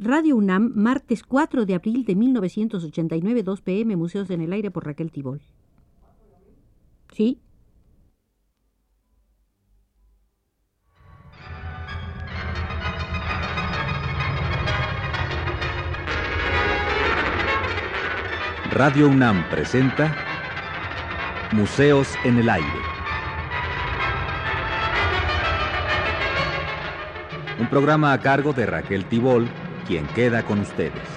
Radio UNAM, martes 4 de abril de 1989, 2 pm, Museos en el Aire por Raquel Tibol. ¿Sí? Radio UNAM presenta Museos en el Aire. Un programa a cargo de Raquel Tibol, quien queda con ustedes.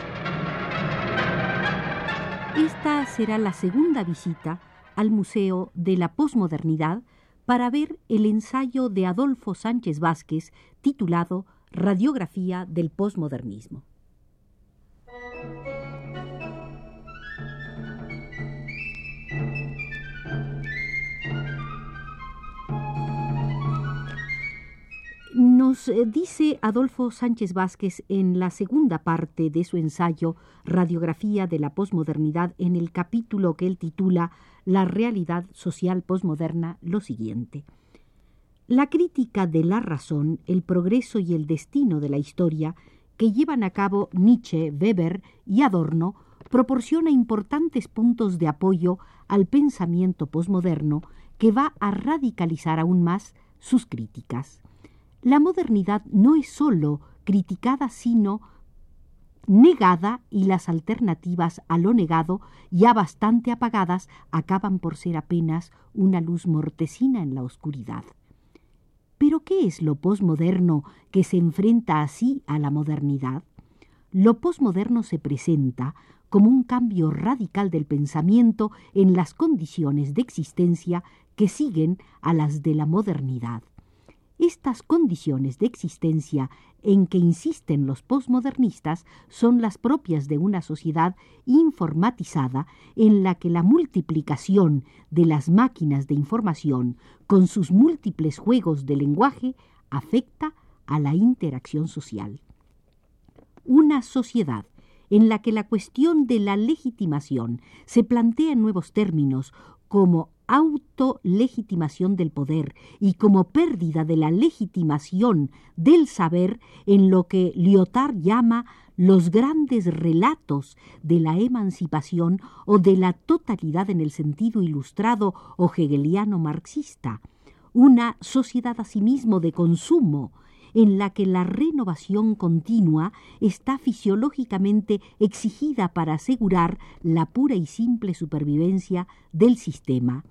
Esta será la segunda visita al Museo de la Posmodernidad para ver el ensayo de Adolfo Sánchez Vázquez titulado Radiografía del Posmodernismo. Eh, dice Adolfo Sánchez Vázquez en la segunda parte de su ensayo Radiografía de la Posmodernidad en el capítulo que él titula La realidad social posmoderna lo siguiente. La crítica de la razón, el progreso y el destino de la historia que llevan a cabo Nietzsche, Weber y Adorno proporciona importantes puntos de apoyo al pensamiento posmoderno que va a radicalizar aún más sus críticas. La modernidad no es sólo criticada, sino negada y las alternativas a lo negado, ya bastante apagadas, acaban por ser apenas una luz mortecina en la oscuridad. Pero ¿qué es lo posmoderno que se enfrenta así a la modernidad? Lo posmoderno se presenta como un cambio radical del pensamiento en las condiciones de existencia que siguen a las de la modernidad. Estas condiciones de existencia en que insisten los posmodernistas son las propias de una sociedad informatizada en la que la multiplicación de las máquinas de información con sus múltiples juegos de lenguaje afecta a la interacción social. Una sociedad en la que la cuestión de la legitimación se plantea en nuevos términos como autolegitimación del poder y como pérdida de la legitimación del saber en lo que Lyotard llama los grandes relatos de la emancipación o de la totalidad en el sentido ilustrado o hegeliano marxista, una sociedad asimismo de consumo, en la que la renovación continua está fisiológicamente exigida para asegurar la pura y simple supervivencia del sistema,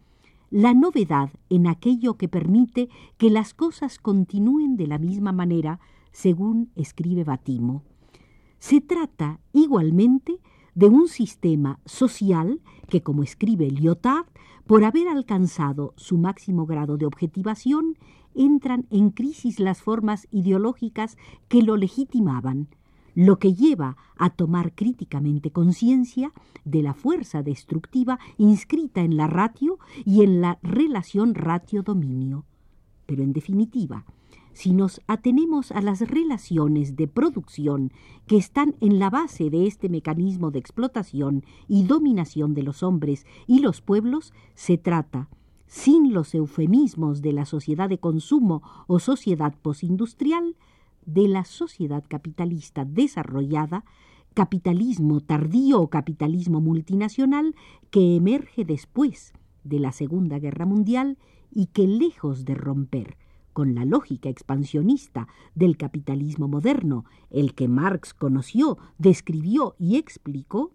la novedad en aquello que permite que las cosas continúen de la misma manera, según escribe Batimo. Se trata igualmente de un sistema social que, como escribe Lyotard, por haber alcanzado su máximo grado de objetivación, entran en crisis las formas ideológicas que lo legitimaban, lo que lleva a tomar críticamente conciencia de la fuerza destructiva inscrita en la ratio y en la relación ratio-dominio. Pero en definitiva, si nos atenemos a las relaciones de producción que están en la base de este mecanismo de explotación y dominación de los hombres y los pueblos, se trata, sin los eufemismos de la sociedad de consumo o sociedad posindustrial, de la sociedad capitalista desarrollada, capitalismo tardío o capitalismo multinacional que emerge después de la Segunda Guerra Mundial y que lejos de romper con la lógica expansionista del capitalismo moderno, el que Marx conoció, describió y explicó,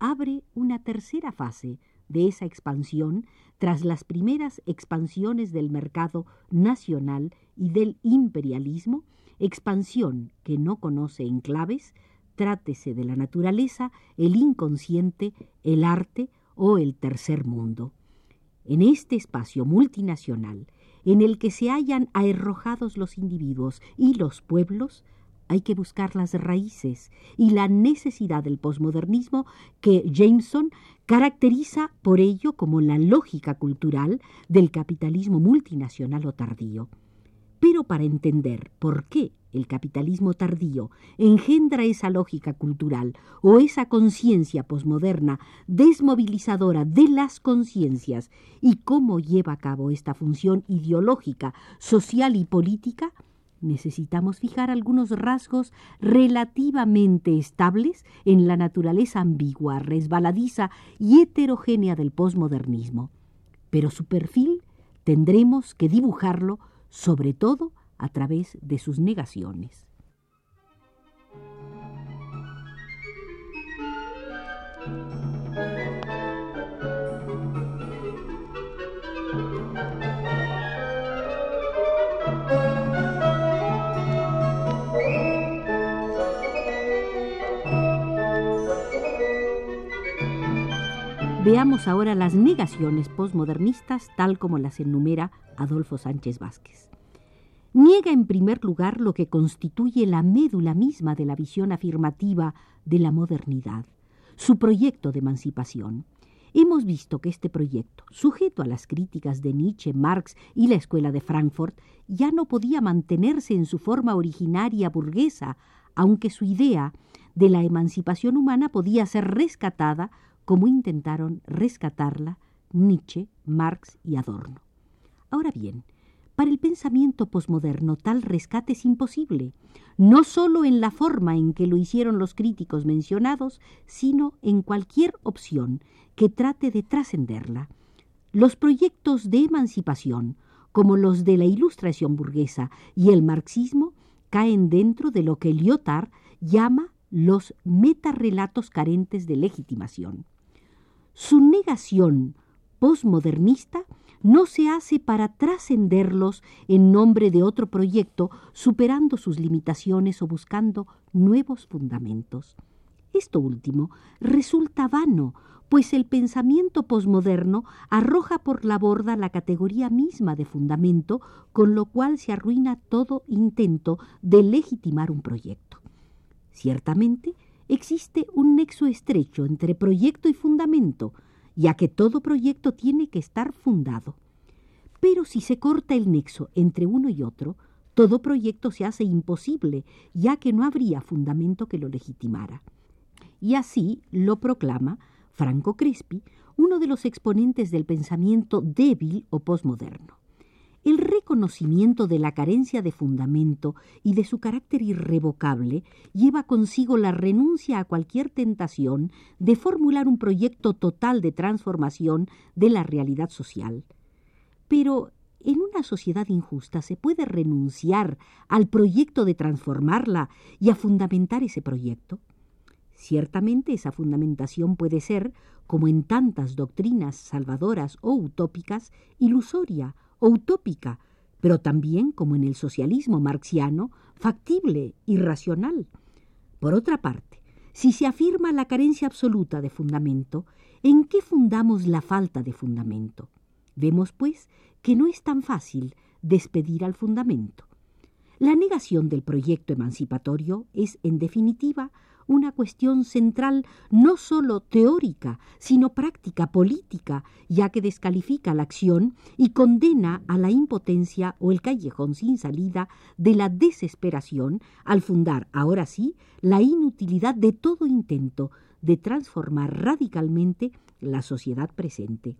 abre una tercera fase de esa expansión tras las primeras expansiones del mercado nacional y del imperialismo expansión que no conoce enclaves, trátese de la naturaleza, el inconsciente, el arte o el tercer mundo. En este espacio multinacional, en el que se hallan aerrojados los individuos y los pueblos, hay que buscar las raíces y la necesidad del posmodernismo que Jameson caracteriza por ello como la lógica cultural del capitalismo multinacional o tardío. Pero para entender por qué el capitalismo tardío, engendra esa lógica cultural o esa conciencia posmoderna desmovilizadora de las conciencias y cómo lleva a cabo esta función ideológica, social y política, necesitamos fijar algunos rasgos relativamente estables en la naturaleza ambigua, resbaladiza y heterogénea del posmodernismo. Pero su perfil tendremos que dibujarlo sobre todo a través de sus negaciones. Veamos ahora las negaciones posmodernistas tal como las enumera Adolfo Sánchez Vázquez. Niega en primer lugar lo que constituye la médula misma de la visión afirmativa de la modernidad, su proyecto de emancipación. Hemos visto que este proyecto, sujeto a las críticas de Nietzsche, Marx y la Escuela de Frankfurt, ya no podía mantenerse en su forma originaria burguesa, aunque su idea de la emancipación humana podía ser rescatada como intentaron rescatarla Nietzsche, Marx y Adorno. Ahora bien, para el pensamiento posmoderno tal rescate es imposible, no sólo en la forma en que lo hicieron los críticos mencionados, sino en cualquier opción que trate de trascenderla. Los proyectos de emancipación, como los de la ilustración burguesa y el marxismo, caen dentro de lo que Lyotard llama los metarrelatos carentes de legitimación. Su negación postmodernista no se hace para trascenderlos en nombre de otro proyecto, superando sus limitaciones o buscando nuevos fundamentos. Esto último resulta vano, pues el pensamiento posmoderno arroja por la borda la categoría misma de fundamento, con lo cual se arruina todo intento de legitimar un proyecto. Ciertamente, existe un nexo estrecho entre proyecto y fundamento, ya que todo proyecto tiene que estar fundado. Pero si se corta el nexo entre uno y otro, todo proyecto se hace imposible, ya que no habría fundamento que lo legitimara. Y así lo proclama Franco Crespi, uno de los exponentes del pensamiento débil o posmoderno. El reconocimiento de la carencia de fundamento y de su carácter irrevocable lleva consigo la renuncia a cualquier tentación de formular un proyecto total de transformación de la realidad social. Pero en una sociedad injusta se puede renunciar al proyecto de transformarla y a fundamentar ese proyecto. Ciertamente esa fundamentación puede ser, como en tantas doctrinas salvadoras o utópicas, ilusoria utópica, pero también, como en el socialismo marxiano, factible y racional. Por otra parte, si se afirma la carencia absoluta de fundamento, ¿en qué fundamos la falta de fundamento? Vemos, pues, que no es tan fácil despedir al fundamento. La negación del proyecto emancipatorio es, en definitiva, una cuestión central no sólo teórica, sino práctica, política, ya que descalifica la acción y condena a la impotencia o el callejón sin salida de la desesperación al fundar, ahora sí, la inutilidad de todo intento de transformar radicalmente la sociedad presente.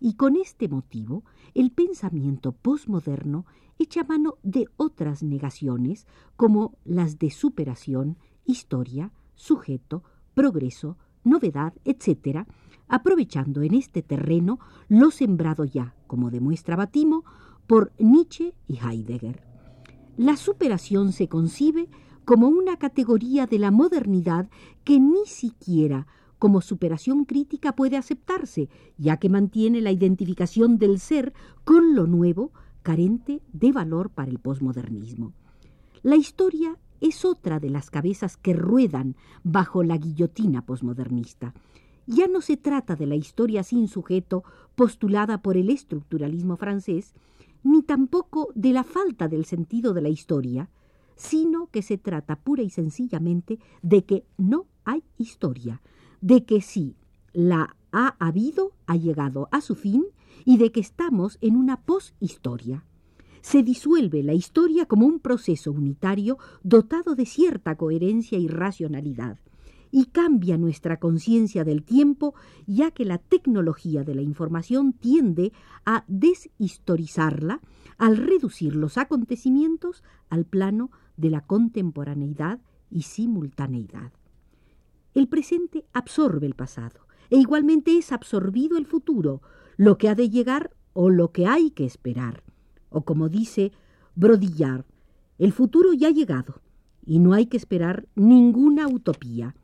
Y con este motivo, el pensamiento posmoderno echa mano de otras negaciones como las de superación, historia, sujeto, progreso, novedad, etc., aprovechando en este terreno lo sembrado ya, como demuestra Batimo, por Nietzsche y Heidegger. La superación se concibe como una categoría de la modernidad que ni siquiera como superación crítica puede aceptarse, ya que mantiene la identificación del ser con lo nuevo, carente de valor para el posmodernismo. La historia es otra de las cabezas que ruedan bajo la guillotina posmodernista. Ya no se trata de la historia sin sujeto postulada por el estructuralismo francés, ni tampoco de la falta del sentido de la historia, sino que se trata pura y sencillamente de que no hay historia, de que si la ha habido, ha llegado a su fin y de que estamos en una poshistoria. Se disuelve la historia como un proceso unitario dotado de cierta coherencia y racionalidad, y cambia nuestra conciencia del tiempo, ya que la tecnología de la información tiende a deshistorizarla al reducir los acontecimientos al plano de la contemporaneidad y simultaneidad. El presente absorbe el pasado e igualmente es absorbido el futuro, lo que ha de llegar o lo que hay que esperar. O como dice Brodillard, el futuro ya ha llegado y no hay que esperar ninguna utopía.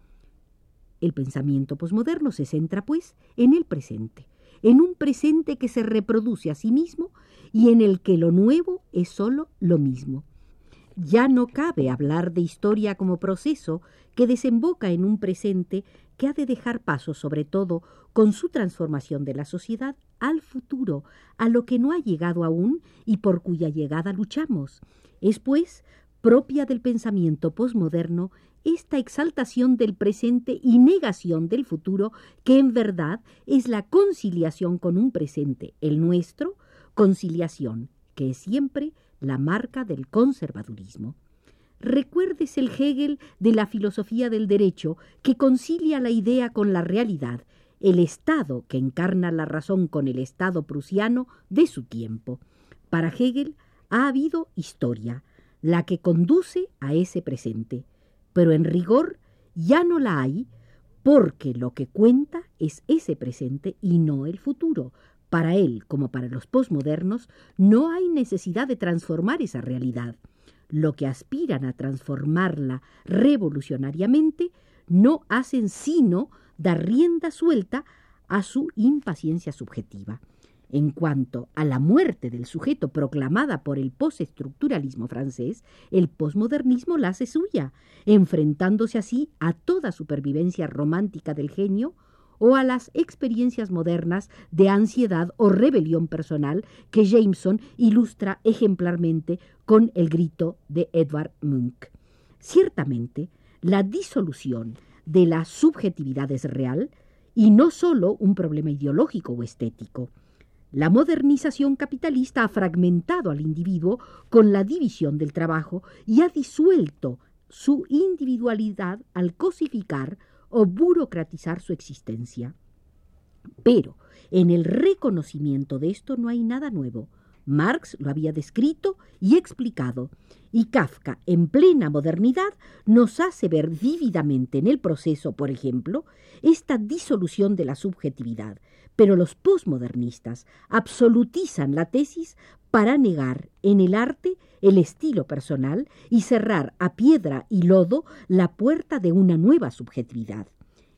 El pensamiento posmoderno se centra, pues, en el presente, en un presente que se reproduce a sí mismo y en el que lo nuevo es sólo lo mismo. Ya no cabe hablar de historia como proceso que desemboca en un presente que ha de dejar paso, sobre todo, con su transformación de la sociedad al futuro, a lo que no ha llegado aún y por cuya llegada luchamos. Es, pues, propia del pensamiento posmoderno esta exaltación del presente y negación del futuro, que en verdad es la conciliación con un presente, el nuestro, conciliación, que es siempre la marca del conservadurismo. Recuérdese el Hegel de la filosofía del derecho, que concilia la idea con la realidad, el Estado que encarna la razón con el Estado prusiano de su tiempo. Para Hegel ha habido historia, la que conduce a ese presente pero en rigor ya no la hay porque lo que cuenta es ese presente y no el futuro. Para él, como para los posmodernos, no hay necesidad de transformar esa realidad. Lo que aspiran a transformarla revolucionariamente no hacen sino dar rienda suelta a su impaciencia subjetiva. En cuanto a la muerte del sujeto proclamada por el postestructuralismo francés, el posmodernismo la hace suya, enfrentándose así a toda supervivencia romántica del genio o a las experiencias modernas de ansiedad o rebelión personal que Jameson ilustra ejemplarmente con el grito de Edvard Munch. Ciertamente, la disolución de la subjetividad es real y no sólo un problema ideológico o estético. La modernización capitalista ha fragmentado al individuo con la división del trabajo y ha disuelto su individualidad al cosificar o burocratizar su existencia. Pero en el reconocimiento de esto no hay nada nuevo. Marx lo había descrito y explicado, y Kafka, en plena modernidad, nos hace ver vívidamente en el proceso, por ejemplo, esta disolución de la subjetividad, pero los posmodernistas absolutizan la tesis para negar en el arte el estilo personal y cerrar a piedra y lodo la puerta de una nueva subjetividad.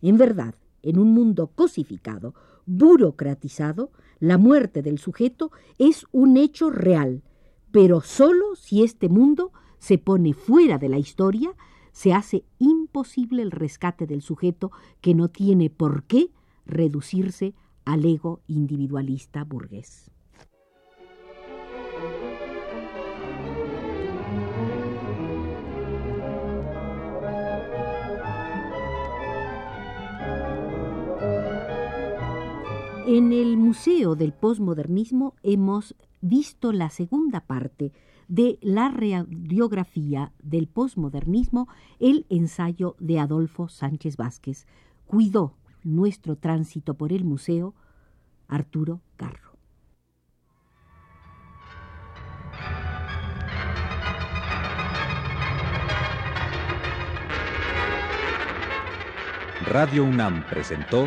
En verdad, en un mundo cosificado, burocratizado, la muerte del sujeto es un hecho real, pero sólo si este mundo se pone fuera de la historia, se hace imposible el rescate del sujeto que no tiene por qué reducirse al ego individualista burgués. En el Museo del Postmodernismo hemos visto la segunda parte de la radiografía del postmodernismo, el ensayo de Adolfo Sánchez Vázquez. Cuidó nuestro tránsito por el museo, Arturo Carro. Radio UNAM presentó